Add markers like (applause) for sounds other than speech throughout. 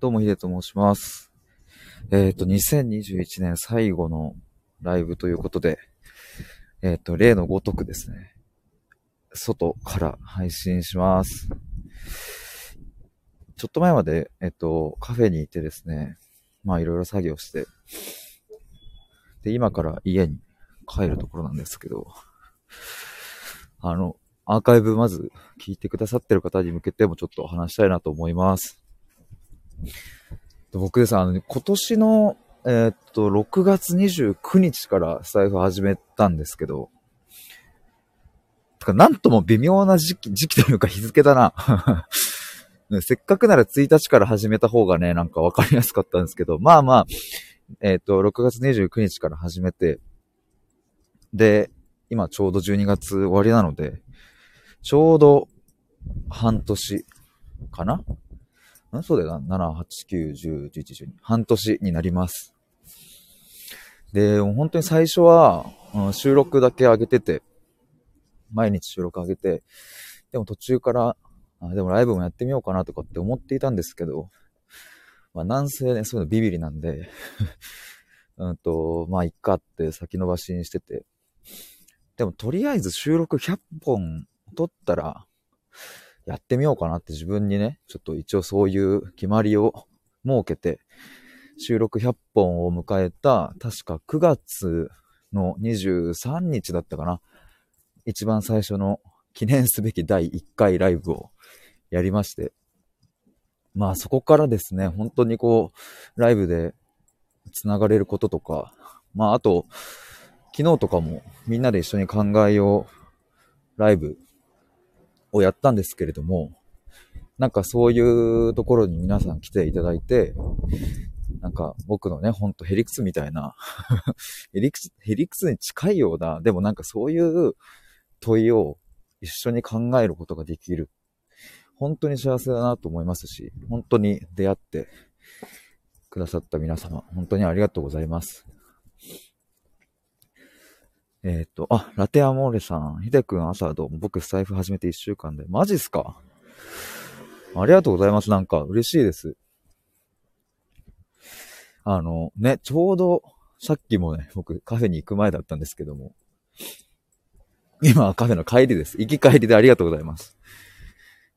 どうも、ヒデと申します。えっ、と、2021年最後のライブということで、えっ、と、例のごとくですね、外から配信します。ちょっと前まで、えっ、と、カフェにいてですね、まあいろいろ作業して、で、今から家に帰るところなんですけど、あの、アーカイブまず聞いてくださってる方に向けてもちょっと話したいなと思います。僕ですあの、今年の、えーっと、6月29日からスタイフ始めたんですけど、なんとも微妙な時期、時期というか日付だな。(laughs) せっかくなら1日から始めた方がね、なんかわかりやすかったんですけど、まあまあ、えーっと、6月29日から始めて、で、今ちょうど12月終わりなので、ちょうど半年かなん？そうだよな。7、8、9、10、11、12。半年になります。で、もう本当に最初は、うん収録だけ上げてて、毎日収録上げて、でも途中から、あでもライブもやってみようかなとかって思っていたんですけど、まあなんせね、そういうのビビりなんで、(laughs) うんと、まあいっかって先延ばしにしてて、でもとりあえず収録100本撮ったら、やってみようかなって自分にね、ちょっと一応そういう決まりを設けて、収録100本を迎えた、確か9月の23日だったかな。一番最初の記念すべき第1回ライブをやりまして。まあそこからですね、本当にこう、ライブで繋がれることとか、まああと、昨日とかもみんなで一緒に考えようライブをやったんですけれども、なんかそういうところに皆さん来ていただいて、なんか僕のね、ほんとヘリクスみたいな、(laughs) ヘリクス、ヘリクスに近いような、でもなんかそういう問いを一緒に考えることができる。本当に幸せだなと思いますし、本当に出会ってくださった皆様、本当にありがとうございます。えっ、と、あ、ラテアモーレさん、ヒデ君朝どうも僕スタイフ始めて1週間で。マジっすか？ありがとうございます。なんか嬉しいです。あの、ね、ちょうど、さっきもね、僕カフェに行く前だったんですけども、今はカフェの帰りです。行き帰りでありがとうございます。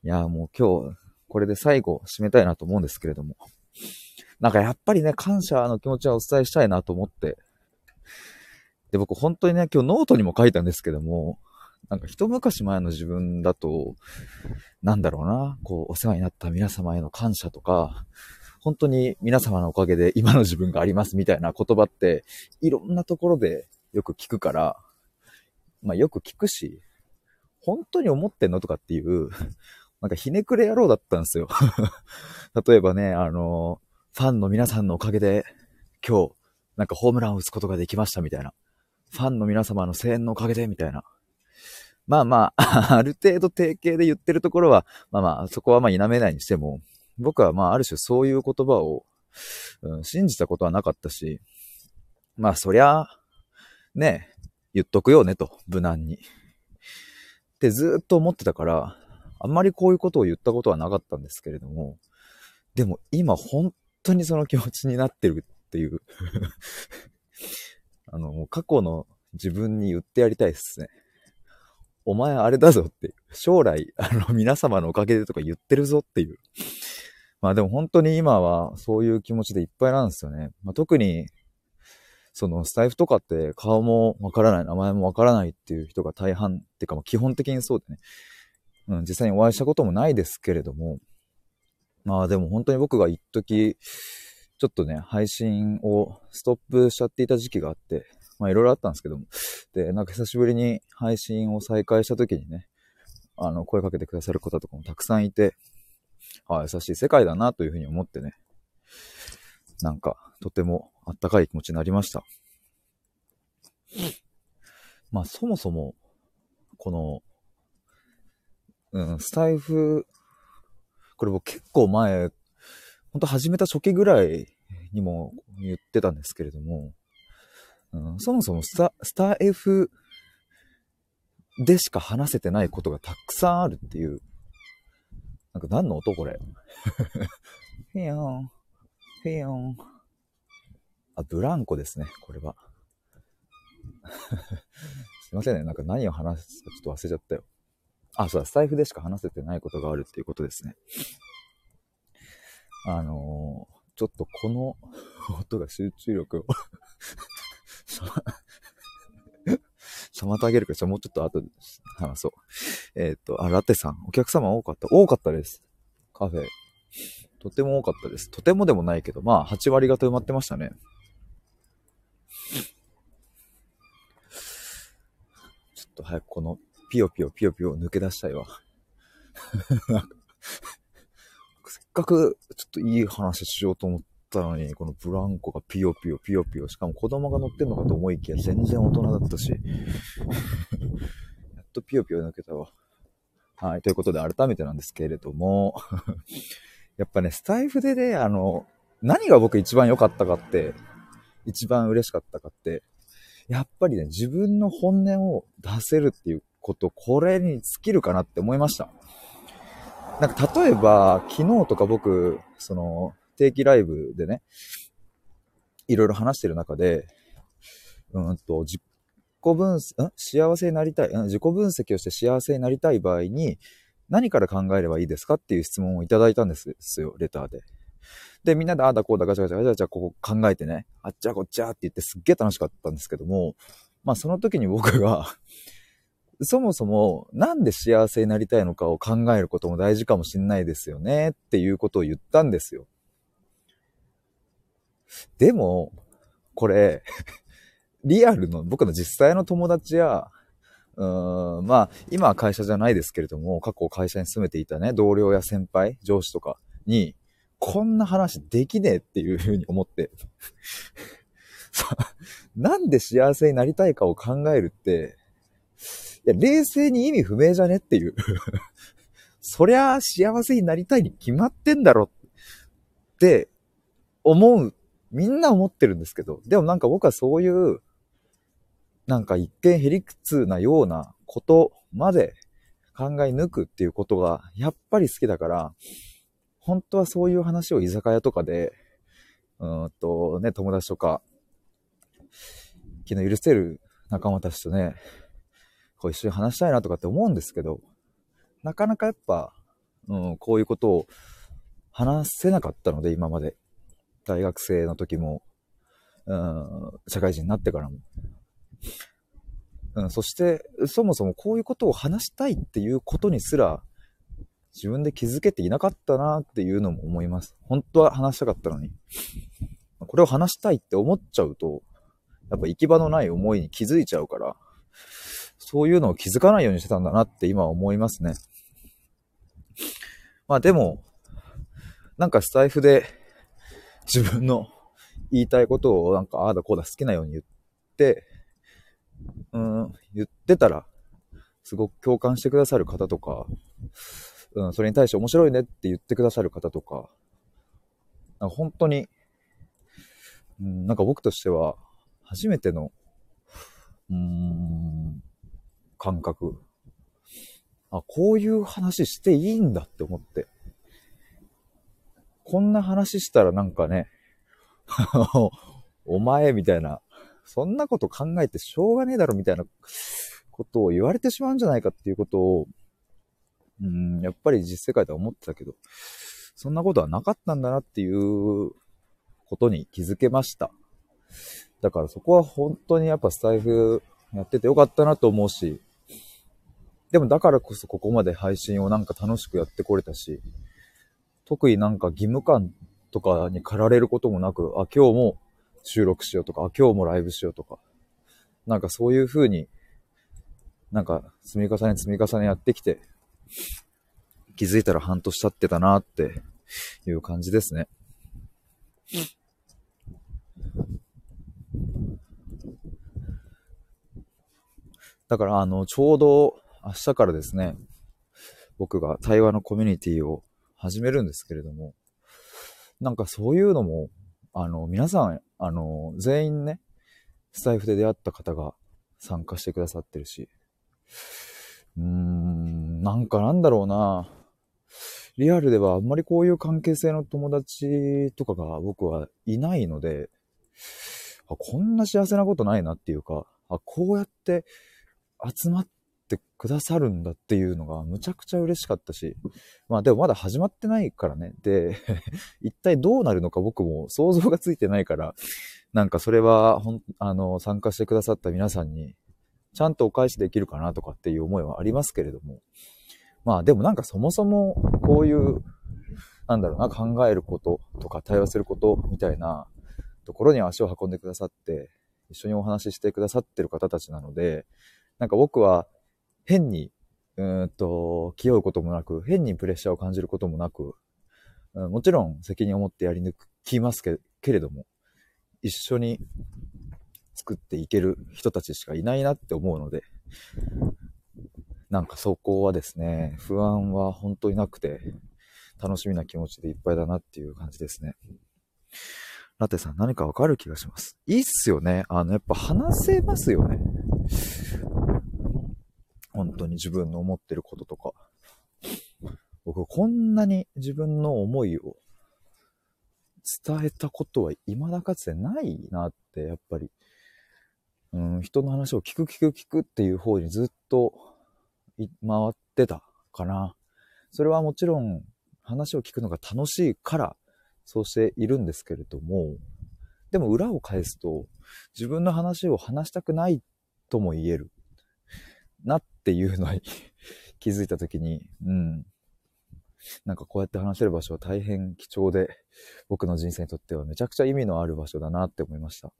いや、もう今日、これで最後締めたいなと思うんですけれども。なんかやっぱりね、感謝の気持ちはお伝えしたいなと思って、で、僕本当にね、今日ノートにも書いたんですけども、なんか一昔前の自分だと、なんだろうな、こう、お世話になった皆様への感謝とか、本当に皆様のおかげで今の自分がありますみたいな言葉って、いろんなところでよく聞くから、まあよく聞くし、本当に思ってんのとかっていう、なんかひねくれ野郎だったんですよ。(laughs) 例えばね、あの、ファンの皆さんのおかげで、今日、なんかホームランを打つことができましたみたいな。ファンの皆様の声援のおかげで、みたいな。まあまあ、(laughs) ある程度定型で言ってるところは、まあまあ、そこはまあ否めないにしても、僕はまあある種そういう言葉を、うん、信じたことはなかったし、まあそりゃ、ね、言っとくよねと、無難に。ってずっと思ってたから、あんまりこういうことを言ったことはなかったんですけれども、でも今本当にその気持ちになってるっていうあの、もう過去の自分に言ってやりたいっすね。お前あれだぞって。将来、あの、皆様のおかげでとか言ってるぞっていう。まあでも本当に今はそういう気持ちでいっぱいなんですよね。まあ、特に、そのスタイフとかって顔もわからない、名前もわからないっていう人が大半っていうか、まあ基本的にそうでね。うん、実際にお会いしたこともないですけれども。まあでも本当に僕が一時ちょっとね、配信をストップしちゃっていた時期があって、まあいろいろあったんですけども。で、なんか久しぶりに配信を再開した時にね、あの、声かけてくださる方とかもたくさんいて、ああ、優しい世界だなというふうに思ってね、なんか、とてもあったかい気持ちになりました。まあそもそも、この、うん、スタイフ、これ僕結構前、ほんと始めた初期ぐらいにも言ってたんですけれども、うん、そもそもスタ、スタ F でしか話せてないことがたくさんあるっていう。なんか何の音これ？フィヨン、フィヨン。あ、ブランコですね、これは。(laughs) すいませんね、なんか何を話すかちょっと忘れちゃったよ。あ、そうだ、スタイフでしか話せてないことがあるっていうことですね。あのー、ちょっとこの (laughs) 音が集中力を (laughs) (laughs) 妨げるから、もうちょっと後で話そう。えっ、ー、と、あ、ラテさん、お客様多かった多かったです。カフェ。とても多かったです。とてもでもないけど、まあ、8割方埋まってましたね。ちょっと早くこの、ピヨピヨピヨピヨ抜け出したいわ。せっかく、ちょっといい話しようと思ったのに、このブランコがピヨピヨピヨピヨ、しかも子供が乗ってんのかと思いきや全然大人だったし、やっとピヨピヨ抜けたわ。はい、ということで改めてなんですけれども、(laughs) やっぱね、スタイフでね、あの、何が僕一番良かったかって、一番嬉しかったかって、やっぱりね、自分の本音を出せるっていうこと、これに尽きるかなって思いました。なんか例えば、昨日とか僕、その、定期ライブでね、いろいろ話してる中で、うんと、自己分析、ん？幸せになりたい、ん自己分析をして幸せになりたい場合に、何から考えればいいですかっていう質問をいただいたんですよ、レターで。で、みんなでああだこうだガチャガチャガチャガチャここ考えてね、あっちゃこっちゃって言ってすっげえ楽しかったんですけども、まあその時に僕がそもそもなんで幸せになりたいのかを考えることも大事かもしんないですよねっていうことを言ったんですよ。でも、これ (laughs) リアルの僕の実際の友達や、うーん、まあ、今は会社じゃないですけれども、過去会社に勤めていたね、同僚や先輩、上司とかに、こんな話できねえっていうふうに思って (laughs) なんで幸せになりたいかを考えるって、や、冷静に意味不明じゃねっていう (laughs) そりゃ幸せになりたいに決まってんだろって思う。みんな思ってるんですけど、でもなんか僕はそういう、なんか一見へりくつなようなことまで考え抜くっていうことがやっぱり好きだから、本当はそういう話を居酒屋とかで、うんとね、友達とか、昨日許せる仲間たちとね、こう一緒に話したいなとかって思うんですけど、なかなかやっぱ、うん、こういうことを話せなかったので、今まで。大学生の時も、うん、社会人になってからも。うん、そして、そもそもこういうことを話したいっていうことにすら、自分で気づけていなかったなっていうのも思います。本当は話したかったのに。これを話したいって思っちゃうと、やっぱ行き場のない思いに気づいちゃうから、そういうのを気づかないようにしてたんだなって今思いますね。まあでも、なんかスタイフで自分の言いたいことをなんかああだこうだ好きなように言って、うん、言ってたら、すごく共感してくださる方とか、うん、それに対して面白いねって言ってくださる方とか、なんか本当に、うん、なんか僕としては、初めての、うーん、感覚。あ、こういう話していいんだって思って。こんな話したらなんかね、(laughs) お前みたいな、そんなこと考えてしょうがねえだろみたいなことを言われてしまうんじゃないかっていうことを、うん、やっぱり実世界では思ってたけど、そんなことはなかったんだなっていうことに気づけました。だからそこは本当にやっぱスタイフやっててよかったなと思うし、でもだからこそここまで配信をなんか楽しくやってこれたし、特になんか義務感とかに駆られることもなく、あ、今日も収録しようとか、あ、今日もライブしようとか、なんかそういう風に、なんか積み重ね積み重ねやってきて、気づいたら半年経ってたなっていう感じですね。だから、あの、ちょうど明日からですね、僕が対話のコミュニティを始めるんですけれども、なんかそういうのも、あの、皆さん、あの、全員ね、スタイフで出会った方が参加してくださってるし、うーん、なんかなんだろうな。リアルではあんまりこういう関係性の友達とかが僕はいないので、あこんな幸せなことないなっていうか、あこうやって集まってくださるんだっていうのがむちゃくちゃ嬉しかったし、まあでもまだ始まってないからね。で、(laughs) 一体どうなるのか僕も想像がついてないから、なんかそれはほん、あの、参加してくださった皆さんに、ちゃんとお返しできるかなとかっていう思いはありますけれども、まあでもなんかそもそもこういう、なんだろうな、考えることとか対話することみたいなところに足を運んでくださって、一緒にお話ししてくださってる方たちなので、なんか僕は変に、うんと、気負うこともなく、変にプレッシャーを感じることもなく、もちろん責任を持ってやり抜きますけけれども、一緒に作っていける人たちしかいないなって思うので、なんかそこはですね、不安は本当になくて、楽しみな気持ちでいっぱいだなっていう感じですね。ラテさん何かわかる気がします。いいっすよね。あの、やっぱ話せますよね。本当に自分の思ってることとか。僕、こんなに自分の思いを伝えたことは未だかつてないなって、やっぱり、うん、人の話を聞く聞く聞くっていう方にずっと回ってたかな。それはもちろん話を聞くのが楽しいからそうしているんですけれども、でも裏を返すと自分の話を話したくないとも言えるなっっていうのに (laughs) 気づいたときに、うん。なんかこうやって話せる場所は大変貴重で、僕の人生にとってはめちゃくちゃ意味のある場所だなって思いました。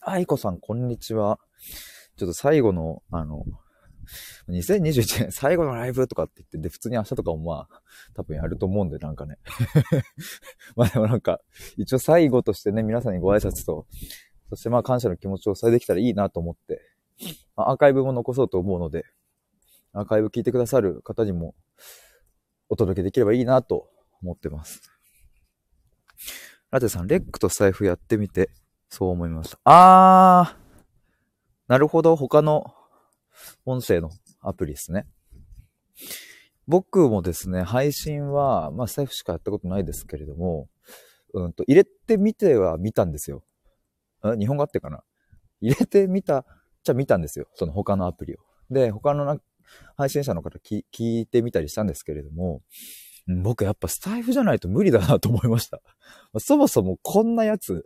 愛子さん、こんにちは。ちょっと最後の、あの、2021年最後のライブとかって言って、で、普通に明日とかもまあ、多分やると思うんで、なんかね。(laughs) まあでもなんか、一応最後としてね、皆さんにご挨拶と、そしてまあ感謝の気持ちを伝えできたらいいなと思って、アーカイブも残そうと思うので、アーカイブ聞いてくださる方にもお届けできればいいなと思ってます。ラテさん、レックと財布やってみて、そう思いました。あー、なるほど、他の音声のアプリですね。僕もですね、配信は、まあ、財布しかやったことないですけれども、うんと、入れてみては見たんですよ。日本語あってかな入れてみた、じゃ見たんですよ。その他のアプリを。で、他の配信者の方聞いてみたりしたんですけれども、僕やっぱスタイフじゃないと無理だなと思いました。(laughs) そもそもこんなやつ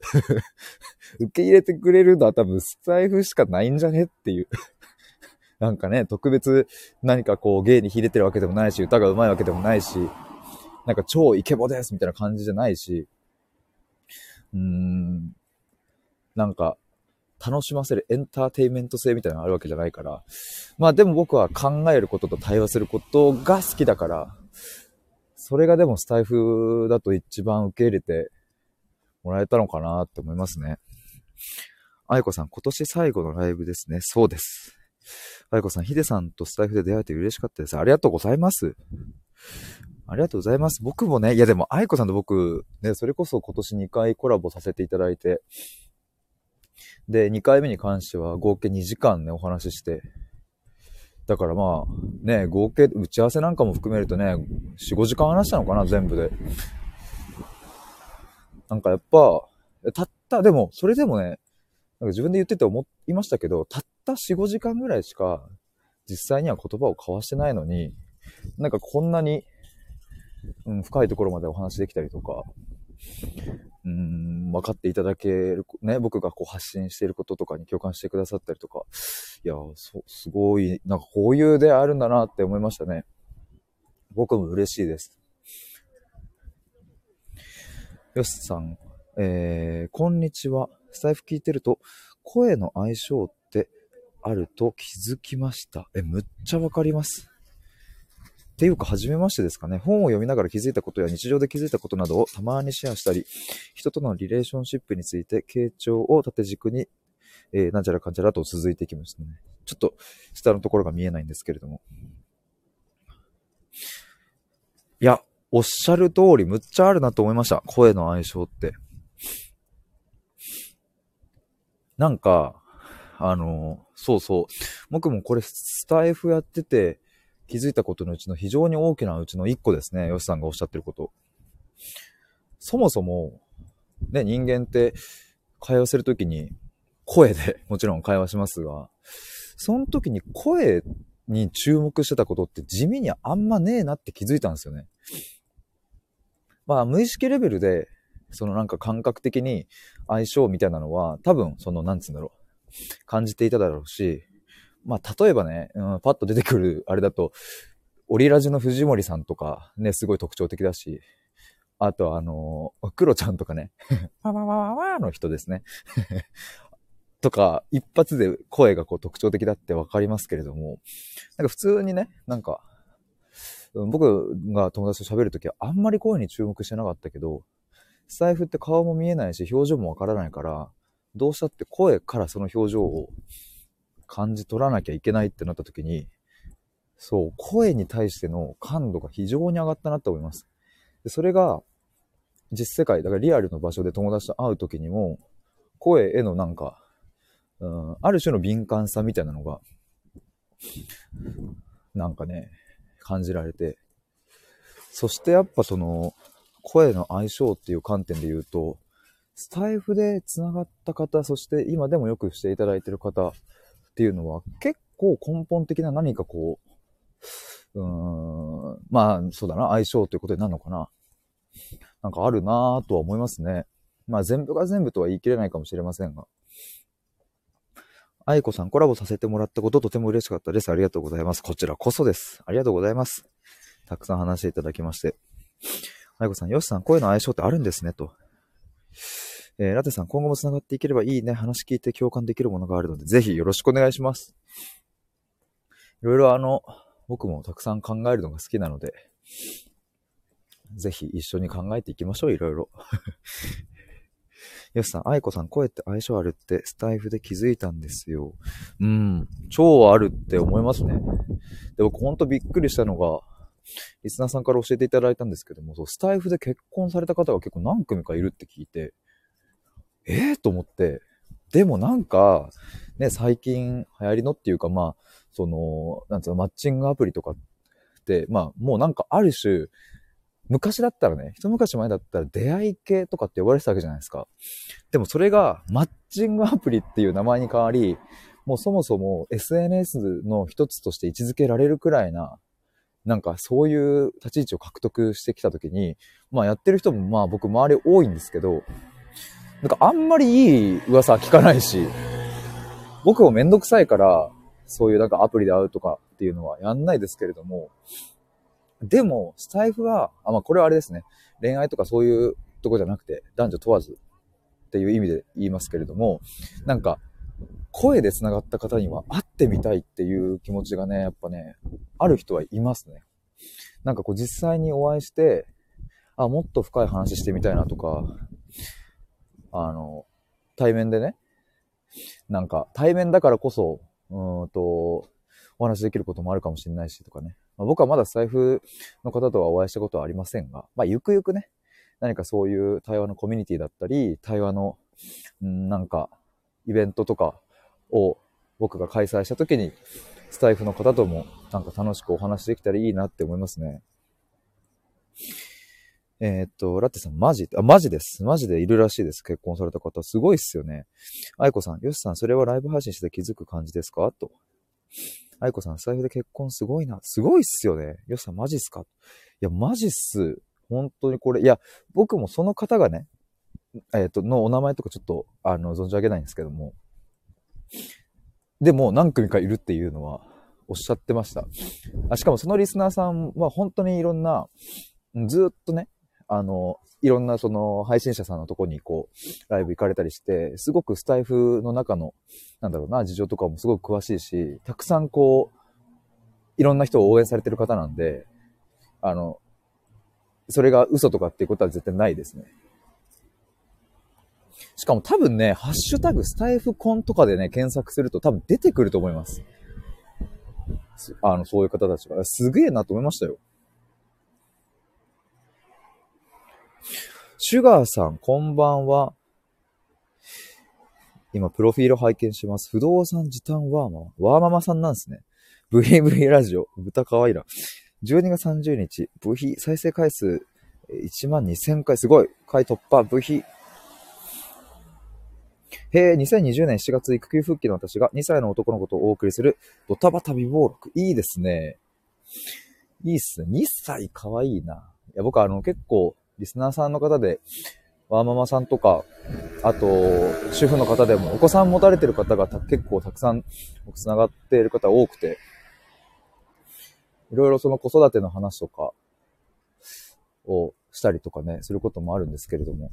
(laughs) 受け入れてくれるのは多分スタイフしかないんじゃねっていう (laughs) なんかね、特別何かこう芸に秀でてるわけでもないし、歌が上手いわけでもないし、なんか超イケボですみたいな感じじゃないし、うーん、なんか楽しませるエンターテイメント性みたいなのがあるわけじゃないから、まあでも僕は考えることと対話することが好きだから、それがでもスタイフだと一番受け入れてもらえたのかなって思いますね。愛子さん、今年最後のライブですね。そうです。あいこさん、ヒデさんとスタイフで出会えて嬉しかったです。ありがとうございます。ありがとうございます。僕もね、いやでも、あいこさんと僕、ね、それこそ今年2回コラボさせていただいて、で、2回目に関しては合計2時間ね、お話しして、だからまあ、ね、合計、打ち合わせなんかも含めるとね、4、5時間話したのかな、全部で。なんかやっぱ、たった、でも、それでもね、なんか自分で言ってて思いましたけど、たった4、5時間ぐらいしか実際には言葉を交わしてないのに、なんかこんなに、うん、深いところまでお話できたりとか、うん、分かっていただける、ね、僕がこう発信していることとかに共感してくださったりとか、いや、そ、すごい、なんかこういう出会あるんだなって思いましたね。僕も嬉しいです。よしさん、えー、こんにちは。スタイフ聞いてると、声の相性ってあると気づきました。え、むっちゃわかります。っていうか、初めましてですかね。本を読みながら気づいたことや日常で気づいたことなどをたまにシェアしたり、人とのリレーションシップについて、傾聴を縦軸に、えー、なんちゃらかんちゃらと続いていきましたね。ちょっと、下のところが見えないんですけれども。いや、おっしゃる通り、むっちゃあるなと思いました。声の相性って。なんか、あの、そうそう。僕もこれスタイフやってて気づいたことのうちの非常に大きなうちの一個ですね。ヨシさんがおっしゃってること。そもそも、ね、人間って会話するときに声で (laughs) もちろん会話しますが、その時に声に注目してたことって地味にあんまねえなって気づいたんですよね。まあ無意識レベルで、そのなんか感覚的に相性みたいなのは多分そのなんつうんだろう、感じていただろうし、まあ例えばね、うん、パッと出てくるあれだと、オリラジの藤森さんとかね、すごい特徴的だし、あとあのー、クロちゃんとかね、(laughs) わわわわわの人ですね。(laughs) とか、一発で声がこう特徴的だってわかりますけれども、なんか普通にね、なんか、僕が友達と喋るときはあんまり声に注目してなかったけど、スタイフって顔も見えないし表情もわからないから、どうしたって声からその表情を感じ取らなきゃいけないってなった時に、そう、声に対しての感度が非常に上がったなって思います。でそれが、実世界、だからリアルの場所で友達と会う時にも、声へのなんか、うん、ある種の敏感さみたいなのが、なんかね、感じられて、そしてやっぱその、声の相性っていう観点で言うと、スタイフで繋がった方、そして今でもよくしていただいてる方っていうのは結構根本的な何かこう、うーん、まあそうだな、相性ということになるのかな。なんかあるなぁとは思いますね。まあ全部が全部とは言い切れないかもしれませんが。愛子さん、コラボさせてもらったこととても嬉しかったです。ありがとうございます。こちらこそです。ありがとうございます。たくさん話していただきまして。愛子さん、よしさん、声の相性ってあるんですね、と。えー、ラテさん、今後も繋がっていければいいね。話聞いて共感できるものがあるので、ぜひよろしくお願いします。いろいろあの、僕もたくさん考えるのが好きなので、ぜひ一緒に考えていきましょう、いろいろ。(laughs) よしさん、愛子さん、声って相性あるってスタイフで気づいたんですよ。うん、超あるって思いますね。で、僕ほんとびっくりしたのが、リスナーさんから教えていただいたんですけども、そうスタイフで結婚された方が結構何組かいるって聞いて、えー、と思って、でもなんか、ね、最近流行りのっていうか、まあ、その、なんつうの、マッチングアプリとかって、まあ、もうなんかある種、昔だったらね、一昔前だったら出会い系とかって呼ばれてたわけじゃないですか。でもそれがマッチングアプリっていう名前に変わり、もうそもそも SNS の一つとして位置づけられるくらいな、なんかそういう立ち位置を獲得してきたときに、まあやってる人もまあ僕周り多いんですけど、なんかあんまりいい噂聞かないし、僕もめんどくさいから、そういうなんかアプリで会うとかっていうのはやんないですけれども、でも、スタイフは、あ、まあ、これはあれですね。恋愛とかそういうとこじゃなくて、男女問わずっていう意味で言いますけれども、なんか、声で繋がった方には会ってみたいっていう気持ちがね、やっぱね、ある人はいますね。なんかこう実際にお会いして、あ、もっと深い話してみたいなとか、あの、対面でね、なんか対面だからこそ、うんと、お話できることもあるかもしれないしとかね。まあ、僕はまだ財布の方とはお会いしたことはありませんが、まあ、ゆくゆくね、何かそういう対話のコミュニティだったり、対話の、んなんか、イベントとかを僕が開催した時に、スタイフの方ともなんか楽しくお話できたらいいなって思いますね。えー、っと、ラテさん、マジ？あ、マジです。マジでいるらしいです。結婚された方。すごいっすよね。愛子さん、ヨシさん、それはライブ配信して気づく感じですか？と。愛子さん、財布で結婚すごいな。すごいっすよね。よっさん、マジっすか？いや、マジっす。本当にこれ。いや、僕もその方がね、えっ、と、のお名前とかちょっと、あの、存じ上げないんですけども。でも、何組かいるっていうのは、おっしゃってました。あしかもそのリスナーさんは本当にいろんな、ずっとね、あの、いろんなその配信者さんのとこにこう、ライブ行かれたりして、すごくスタイフの中の、なんだろうな、事情とかもすごく詳しいし、たくさんこう、いろんな人を応援されてる方なんで、あの、それが嘘とかっていうことは絶対ないですね。しかも多分ね、ハッシュタグスタイフコンとかでね、検索すると多分出てくると思います。あの、そういう方たちが。すげえなと思いましたよ。シュガーさん、こんばんは。今、プロフィール拝見します。不動産時短ワーママ。ワーママさんなんですね。ブヒブヒラジオ。豚かわいいな。12月30日、ブヒ、再生回数1万2000回、すごい。回突破、ブヒ。へえ、2020年7月育休復帰の私が2歳の男の子とお送りするドタバタ美貌録。いいですね。いいっすね。2歳かわいいな。いや、僕あの結構、リスナーさんの方で、ワーママさんとか、あと、主婦の方でも、お子さん持たれてる方が結構たくさん、繋がっている方多くて、いろいろその子育ての話とかをしたりとかね、することもあるんですけれども。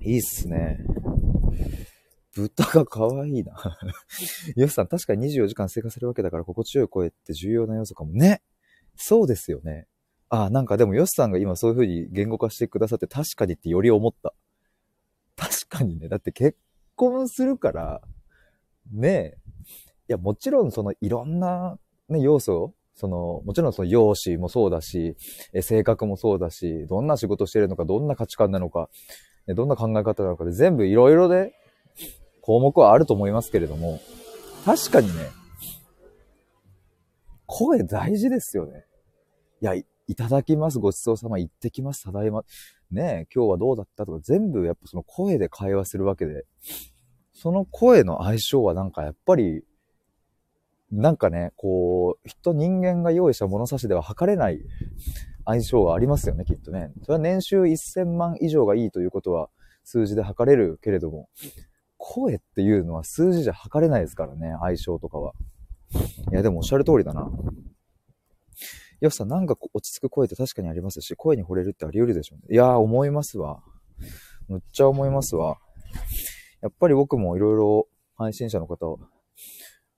いいっすね。豚が可愛いな。(laughs) ヨシさん、確かに24時間生活するわけだから心地よい声って重要な要素かもね。そうですよね。あ、なんかでもヨシさんが今そういう風に言語化してくださって確かにってより思った。確かにね。だって結婚するから、ねえ。いや、もちろんそのいろんな、ね、要素その、もちろんその容姿もそうだし、え性格もそうだし、どんな仕事してるのか、どんな価値観なのか、どんな考え方なのかで全部いろいろで項目はあると思いますけれども、確かにね、声大事ですよね。いや、いただきます、ごちそうさま、行ってきます、ただいま。ね今日はどうだったとか、全部やっぱその声で会話するわけで、その声の相性はなんかやっぱり、なんかね、こう、人、人間が用意した物差しでは測れない相性はありますよね、きっとね。それは年収1000万以上がいいということは数字で測れるけれども、声っていうのは数字じゃ測れないですからね、相性とかは。いや、でもおっしゃる通りだな。よしさん、なんか落ち着く声って確かにありますし、声に惚れるってあり得るでしょうね。いやー、思いますわ。むっちゃ思いますわ。やっぱり僕もいろいろ配信者の方を、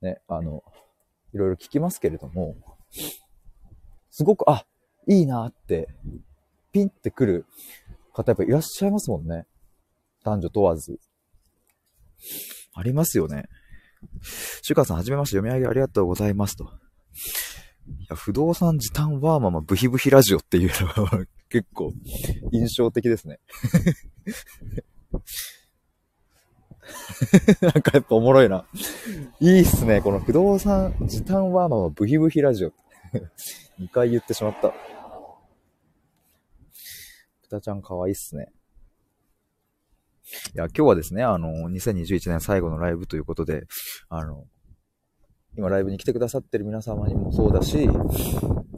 ね、あの、いろいろ聞きますけれども、すごく、あ、いいなって、ピンってくる方やっぱいらっしゃいますもんね。男女問わず。ありますよね。シュカさん、はじめまして、読み上げありがとうございますと。いや、不動産時短ワーママブヒブヒラジオっていうのは結構印象的ですね。(laughs) なんかやっぱおもろいな。いいっすね。この不動産時短ワーママブヒブヒラジオ。(laughs) 2回言ってしまった。豚ちゃん可愛いっすね。いや、今日はですね、あの、2021年最後のライブということで、あの、今ライブに来てくださってる皆様にもそうだし、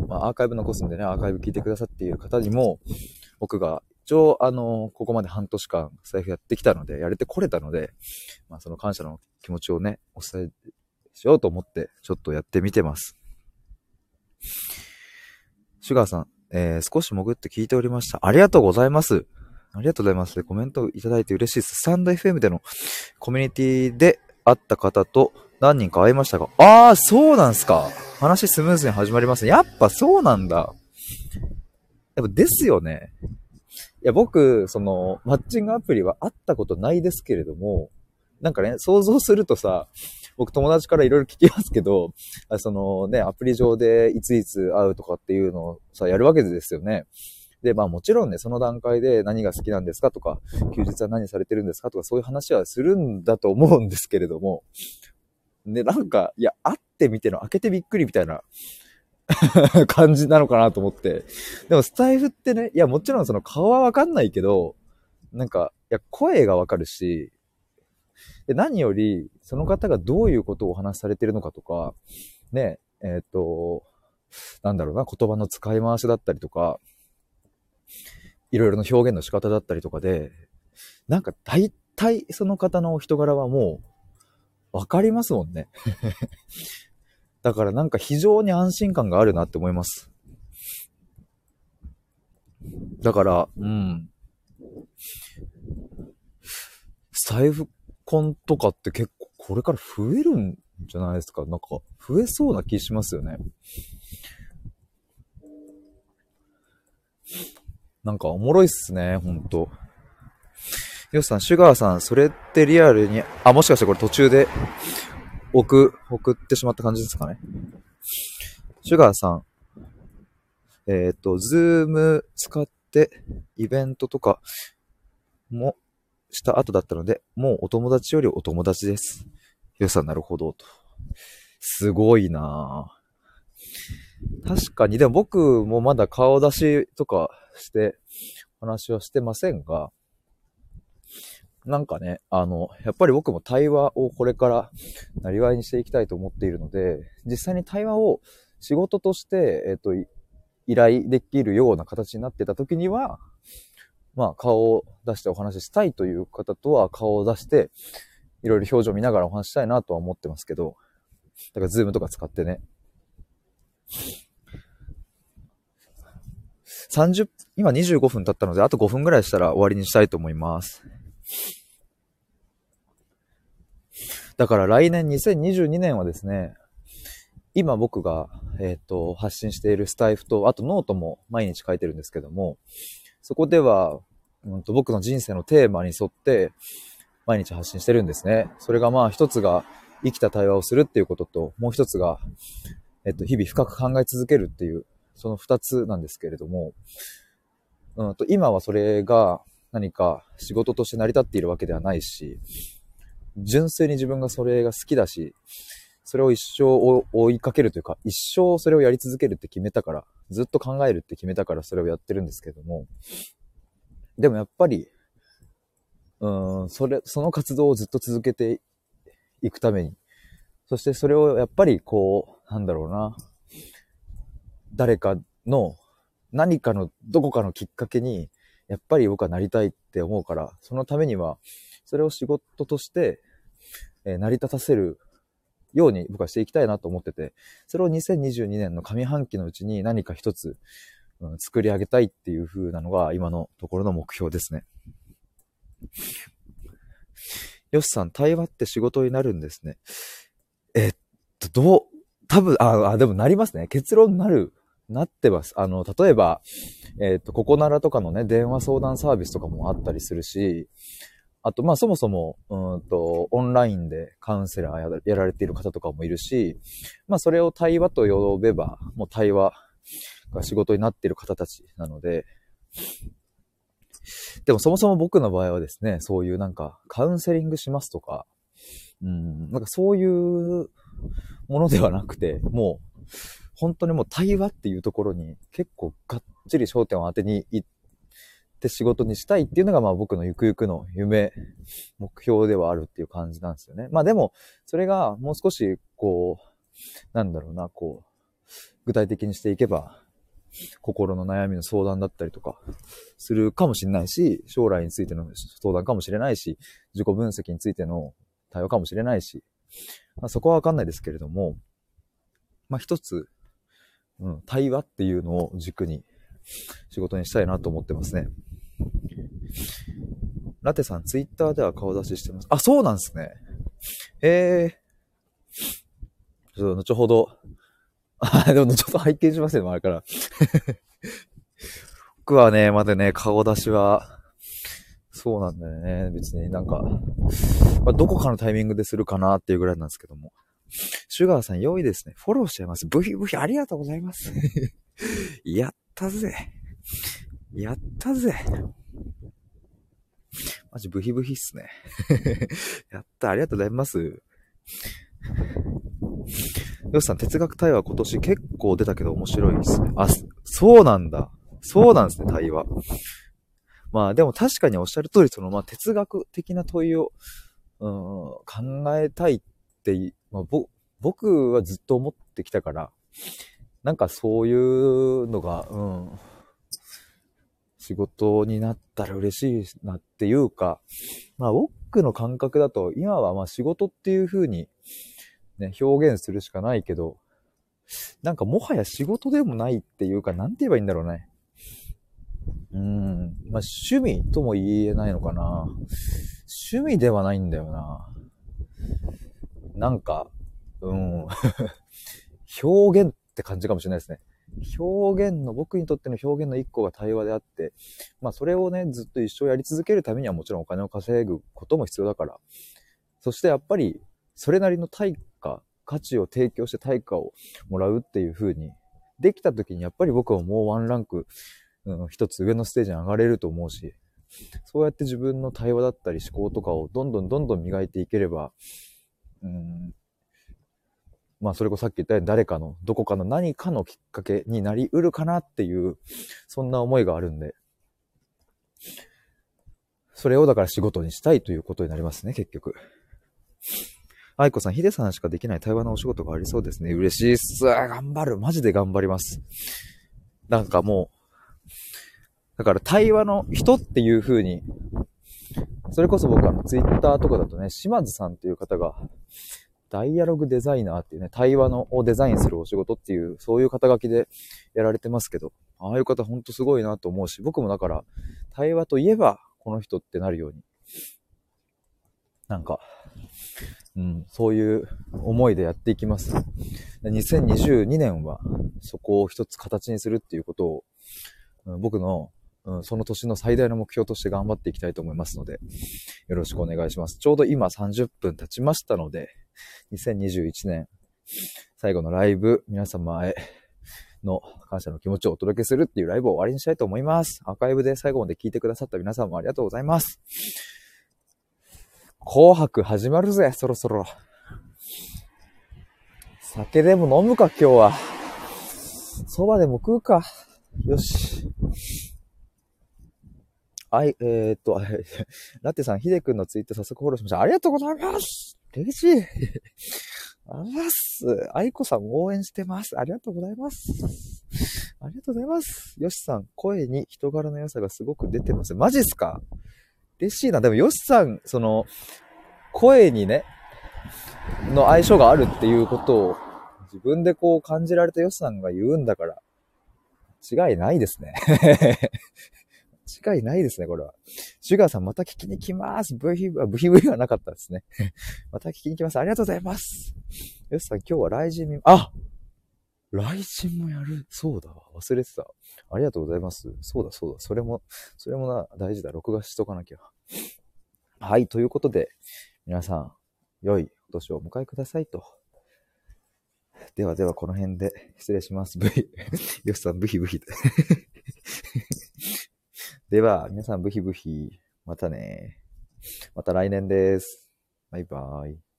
まあ、アーカイブ残すんでね、アーカイブ聞いてくださっている方にも、僕が一応、あの、ここまで半年間財布やってきたので、やれてこれたので、まあ、その感謝の気持ちをね、お伝えしようと思って、ちょっとやってみてます。シュガーさん、えー、少し潜って聞いておりました。ありがとうございます。ありがとうございます。コメントいただいて嬉しいです。スタンド FM でのコミュニティで会った方と何人か会いましたが、ああ、そうなんすか。話スムーズに始まりますね。やっぱそうなんだ。やっぱですよね。いや、僕、その、マッチングアプリは会ったことないですけれども、なんかね、想像するとさ、僕友達からいろいろ聞きますけど、そのね、アプリ上でいついつ会うとかっていうのをさ、やるわけですよね。で、まあもちろんね、その段階で何が好きなんですかとか、休日は何されてるんですかとか、そういう話はするんだと思うんですけれども、で、なんか、いや、会ってみての開けてびっくりみたいな (laughs) 感じなのかなと思って。でもスタイフってね、いや、もちろんその顔はわかんないけど、なんか、いや、声がわかるし、で何より、その方がどういうことをお話しされてるのかとか、ね、えっ、ー、と、なんだろうな、言葉の使い回しだったりとか、いろいろな表現の仕方だったりとかで、なんか大体その方のお人柄はもうわかりますもんね。(laughs) だからなんか非常に安心感があるなって思います。だから、うん。財布婚とかって結構これから増えるんじゃないですか？なんか増えそうな気しますよね。なんかおもろいっすね、ほんと。よしさん、シュガーさん、それってリアルに、あ、もしかしてこれ途中で送、送ってしまった感じですかね？シュガーさん、えっ、ー、と、ズーム使ってイベントとかもした後だったので、もうお友達よりお友達です。よしさん、なるほど、と。すごいなぁ確かに、でも僕もまだ顔出しとかして話はしてませんが、なんかね、あの、やっぱり僕も対話をこれからなりわいにしていきたいと思っているので、実際に対話を仕事として、えっ、と、依頼できるような形になってた時には、まあ、顔を出してお話ししたいという方とは顔を出して、いろいろ表情見ながらお話したいなとは思ってますけど、だからズームとか使ってね。30、今25分経ったので、あと5分ぐらいしたら終わりにしたいと思います。だから来年2022年はですね、今僕が、えっ、ー、と、発信しているスタイフと、あとノートも毎日書いてるんですけども、そこでは、うんと、僕の人生のテーマに沿って毎日発信してるんですね。それがまあ一つが生きた対話をするっていうことと、もう一つが、えっと、日々深く考え続けるっていう、その二つなんですけれども、うんと、今はそれが何か仕事として成り立っているわけではないし、純粋に自分がそれが好きだし、それを一生追いかけるというか、一生それをやり続けるって決めたから、ずっと考えるって決めたからそれをやってるんですけども、でもやっぱり、うん、それ、その活動をずっと続けていくために、そしてそれをやっぱりこう、なんだろうな、誰かの何かのどこかのきっかけに、やっぱり僕はなりたいって思うから、そのためには、それを仕事として、え、成り立たせるように僕はしていきたいなと思ってて、それを2022年の上半期のうちに何か一つ、うん、作り上げたいっていう風なのが今のところの目標ですね。よしさん、対話って仕事になるんですね。えっと、どう、多分、あ、あ、でもなりますね。結論なる、なってます。あの、例えば、えっと、ここならとかのね、電話相談サービスとかもあったりするし、あと、まあ、そもそも、うんと、オンラインでカウンセラーやられている方とかもいるし、まあ、それを対話と呼べば、もう対話が仕事になっている方たちなので、でもそもそも僕の場合はですね、そういうなんか、カウンセリングしますとか、うん、なんかそういうものではなくて、もう、本当にもう対話っていうところに結構がっちり焦点を当てに行って仕事にしたいっていうのがまあ僕のゆくゆくの夢、目標ではあるっていう感じなんですよね。まあでも、それがもう少しこう、なんだろうな、こう、具体的にしていけば、心の悩みの相談だったりとか、するかもしれないし、将来についての相談かもしれないし、自己分析についての対応かもしれないし、まあ、そこはわかんないですけれども、まあ一つ、うん、対話っていうのを軸に仕事にしたいなと思ってますね。ラテさん、ツイッターでは顔出ししてます。あ、そうなんですね。ええー。ちょっと後ほど、あ、(laughs) でもちょっと拝見しますよ、前から。(laughs) 僕はね、まだね、顔出しは、そうなんだよね。別になんか、まあ、どこかのタイミングでするかなっていうぐらいなんですけども。シュガーさん良いですね。フォローしちゃいます。ブヒブヒありがとうございます。(laughs) やったぜ。やったぜ。マジブヒブヒっすね。(laughs) やった、ありがとうございます。よしさん、哲学対話今年結構出たけど面白いですね。あ、そうなんだ。そうなんですね、対話。まあでも確かにおっしゃる通り、そのまあ哲学的な問いを、うん、考えたいって、まあ、僕はずっと思ってきたから、なんかそういうのが、うん、仕事になったら嬉しいなっていうか、まあ僕の感覚だと、今はまあ仕事っていう風にね、表現するしかないけど、なんかもはや仕事でもないっていうか、なんて言えばいいんだろうね。うん。まあ、趣味とも言えないのかな。趣味ではないんだよな。なんか、うん。(laughs) 表現って感じかもしれないですね。表現の、僕にとっての表現の一個が対話であって、まあそれをね、ずっと一生やり続けるためにはもちろんお金を稼ぐことも必要だから。そしてやっぱり、それなりの対価、価値を提供して対価をもらうっていう風に、できた時にやっぱり僕はもうワンランク、うん、一つ上のステージに上がれると思うし、そうやって自分の対話だったり思考とかをどんどんどんどん磨いていければ、うん、まあそれこそさっき言ったように誰かの、どこかの何かのきっかけになりうるかなっていう、そんな思いがあるんで、それをだから仕事にしたいということになりますね、結局。愛子さん、ヒデさんしかできない対話のお仕事がありそうですね。嬉しいっす。頑張る。マジで頑張ります。なんかもう、だから対話の人っていう風に、それこそ僕あのツイッターとかだとね、島津さんっていう方が、ダイアログデザイナーっていうね、対話のをデザインするお仕事っていう、そういう肩書きでやられてますけど、ああいう方ほんとすごいなと思うし、僕もだから、対話といえば、この人ってなるように、なんか、うん、そういう思いでやっていきます。2022年はそこを一つ形にするっていうことを、僕の、うん、その年の最大の目標として頑張っていきたいと思いますので、よろしくお願いします。ちょうど今30分経ちましたので、2021年最後のライブ、皆様への感謝の気持ちをお届けするっていうライブを終わりにしたいと思います。アーカイブで最後まで聞いてくださった皆さんもありがとうございます。紅白始まるぜ、そろそろ。酒でも飲むか、今日は。蕎麦でも食うか。よし。はい、えー、っと、(laughs) ラテさん、ヒデ君のツイート早速フォローしました。ありがとうございます嬉しい。ありがとうございます。愛子さん応援してます。ありがとうございます。ありがとうございます。よしさん、声に人柄の良さがすごく出てます。マジっすか？嬉しいな。でも、ヨシさん、その、声にね、の相性があるっていうことを、自分でこう感じられたヨシさんが言うんだから、違いないですね。違いないですね、これは。シュガーさん、また聞きに来ます。ブヒブ、ブヒブヒはなかったですね。(laughs) また聞きに来ます。ありがとうございます。ヨシさん、今日は来人見、あ来人もやる。そうだわ。忘れてた。ありがとうございます。そうだ、そうだ。それも、それもな、大事だ。録画しとかなきゃ。はい。ということで、皆さん、良いお年をお迎えくださいと。ではでは、この辺で失礼します。ブヒ、(laughs) よしさん、ブヒブヒ。では、皆さん、ブヒブヒ。またね。また来年です。バイバイ。